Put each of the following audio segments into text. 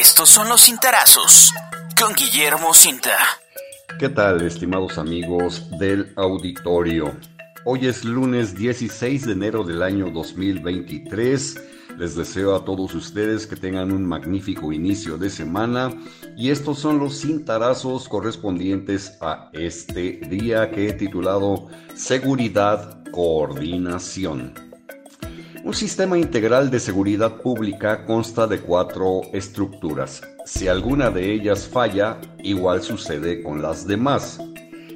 Estos son los cintarazos con Guillermo Cinta. ¿Qué tal, estimados amigos del auditorio? Hoy es lunes 16 de enero del año 2023. Les deseo a todos ustedes que tengan un magnífico inicio de semana y estos son los cintarazos correspondientes a este día que he titulado Seguridad Coordinación. Un sistema integral de seguridad pública consta de cuatro estructuras. Si alguna de ellas falla, igual sucede con las demás.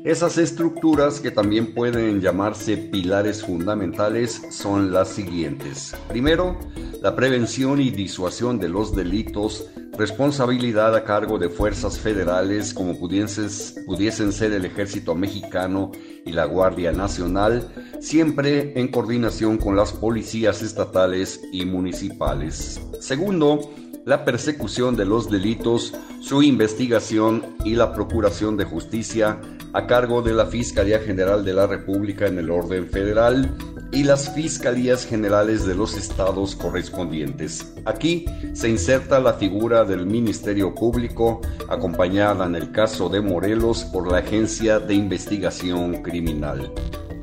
Esas estructuras, que también pueden llamarse pilares fundamentales, son las siguientes. Primero, la prevención y disuasión de los delitos, responsabilidad a cargo de fuerzas federales como pudiesen, ser el ejército mexicano y la Guardia Nacional, siempre en coordinación con las policías estatales y municipales. Segundo, la persecución de los delitos, su investigación y la procuración de justicia a cargo de la Fiscalía General de la República en el orden federal y las Fiscalías Generales de los estados correspondientes. Aquí se inserta la figura del Ministerio Público, acompañada en el caso de Morelos por la Agencia de Investigación Criminal.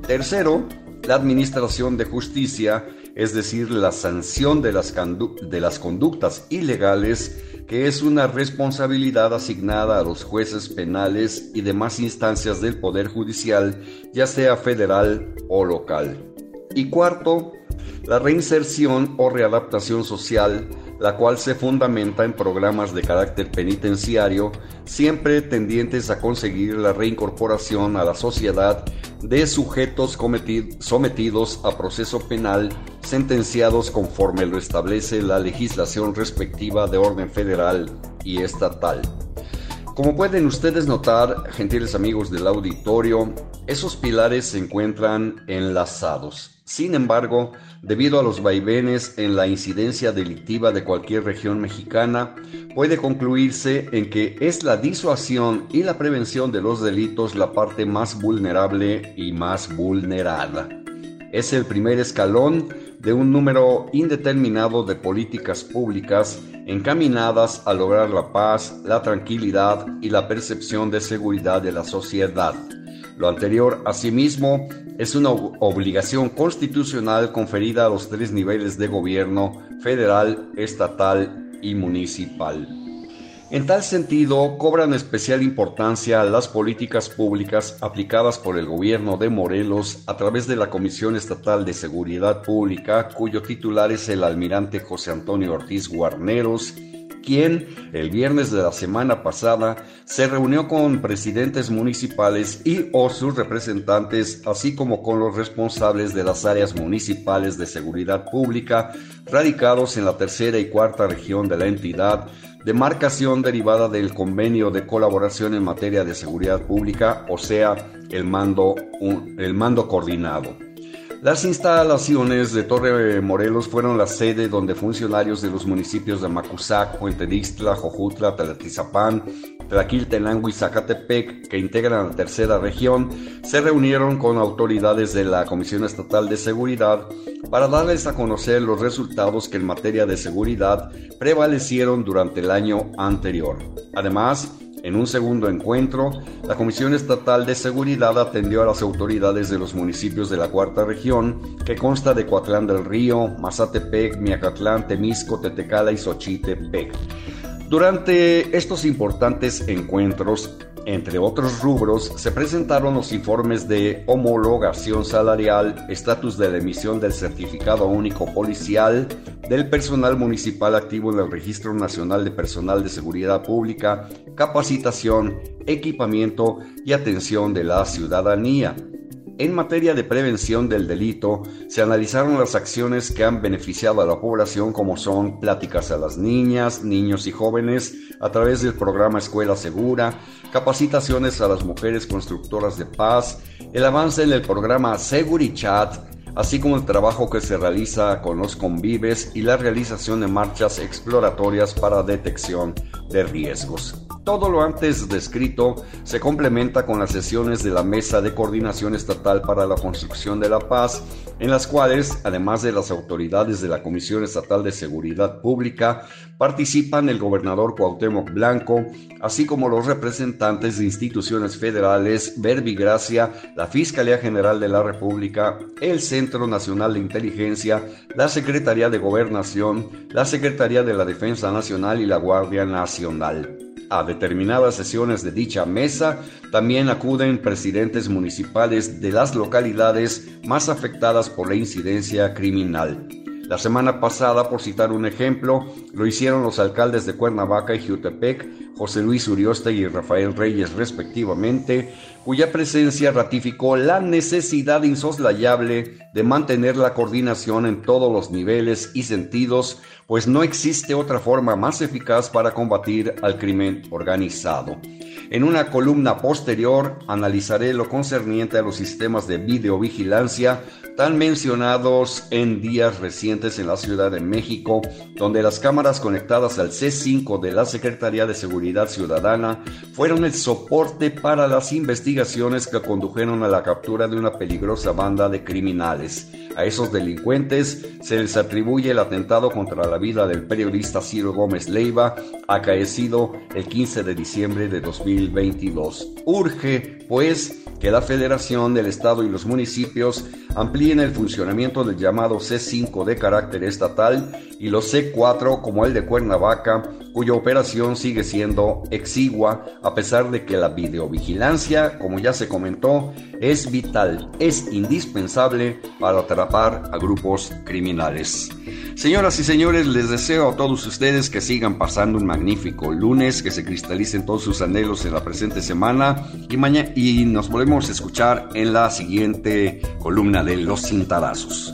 Tercero, la Administración de Justicia, es decir, la sanción de las, conductas ilegales que es una responsabilidad asignada a los jueces penales y demás instancias del Poder Judicial, ya sea federal o local. Y cuarto, la reinserción o readaptación social, la cual se fundamenta en programas de carácter penitenciario, siempre tendientes a conseguir la reincorporación a la sociedad de sujetos sometidos a proceso penal sentenciados conforme lo establece la legislación respectiva de orden federal y estatal. Como pueden ustedes notar, gentiles amigos del auditorio, esos pilares se encuentran enlazados. Sin embargo, debido a los vaivenes en la incidencia delictiva de cualquier región mexicana, puede concluirse en que es la disuasión y la prevención de los delitos la parte más vulnerable y más vulnerada. Es el primer escalón de un número indeterminado de políticas públicas encaminadas a lograr la paz, la tranquilidad y la percepción de seguridad de la sociedad. Lo anterior, asimismo, es una obligación constitucional conferida a los tres niveles de gobierno, federal, estatal y municipal. En tal sentido, cobran especial importancia las políticas públicas aplicadas por el gobierno de Morelos a través de la Comisión Estatal de Seguridad Pública, cuyo titular es el almirante José Antonio Ortiz Guarneros, quien el viernes de la semana pasada se reunió con presidentes municipales y o sus representantes, así como con los responsables de las áreas municipales de seguridad pública radicados en la tercera y cuarta región de la entidad, demarcación derivada del convenio de colaboración en materia de seguridad pública, o sea, el mando, el mando coordinado. Las instalaciones de Torre Morelos fueron la sede donde funcionarios de los municipios de Macusac, Puente Dixtla, Jojutla, Talatizapán, Tlaquiltenango y Zacatepec, que integran la tercera región, se reunieron con autoridades de la Comisión Estatal de Seguridad para darles a conocer los resultados que en materia de seguridad prevalecieron durante el año anterior. Además, en un segundo encuentro, la Comisión Estatal de Seguridad atendió a las autoridades de los municipios de la cuarta región, que consta de Coatlán del Río, Mazatepec, Miacatlán, Temisco, Tetecala y Xochitepec. Durante estos importantes encuentros, entre otros rubros, se presentaron los informes de homologación salarial, estatus de la emisión del certificado único policial, del personal municipal activo en el Registro Nacional de Personal de Seguridad Pública, capacitación, equipamiento y atención de la ciudadanía. En materia de prevención del delito, se analizaron las acciones que han beneficiado a la población como son pláticas a las niñas, niños y jóvenes a través del programa Escuela Segura, capacitaciones a las mujeres constructoras de paz, el avance en el programa Segurichat, así como el trabajo que se realiza con los convives y la realización de marchas exploratorias para detección de riesgos. Todo lo antes descrito se complementa con las sesiones de la Mesa de Coordinación Estatal para la Construcción de la Paz, en las cuales, además de las autoridades de la Comisión Estatal de Seguridad Pública, participan el gobernador Cuauhtémoc Blanco, así como los representantes de instituciones federales, Verbigracia, la Fiscalía General de la República, el Centro Nacional de Inteligencia, la Secretaría de Gobernación, la Secretaría de la Defensa Nacional y la Guardia Nacional. A determinadas sesiones de dicha mesa también acuden presidentes municipales de las localidades más afectadas por la incidencia criminal. La semana pasada, por citar un ejemplo, lo hicieron los alcaldes de Cuernavaca y Jutepec, José Luis Uriosta y Rafael Reyes respectivamente, cuya presencia ratificó la necesidad insoslayable de mantener la coordinación en todos los niveles y sentidos, pues no existe otra forma más eficaz para combatir al crimen organizado. En una columna posterior analizaré lo concerniente a los sistemas de videovigilancia tan mencionados en días recientes en la Ciudad de México, donde las cámaras conectadas al C5 de la Secretaría de Seguridad Ciudadana fueron el soporte para las investigaciones que condujeron a la captura de una peligrosa banda de criminales. A esos delincuentes se les atribuye el atentado contra la vida del periodista Ciro Gómez Leiva, acaecido el 15 de diciembre de 2022. Urge, pues, que la Federación del Estado y los municipios amplíen el funcionamiento del llamado C5 de carácter estatal y los C4 como el de Cuernavaca, cuya operación sigue siendo exigua a pesar de que la videovigilancia, como ya se comentó, es vital, es indispensable para atrapar a grupos criminales. Señoras y señores, les deseo a todos ustedes que sigan pasando un magnífico lunes, que se cristalicen todos sus anhelos en la presente semana y, mañana, y nos volvemos a escuchar en la siguiente columna de Los Cintarazos.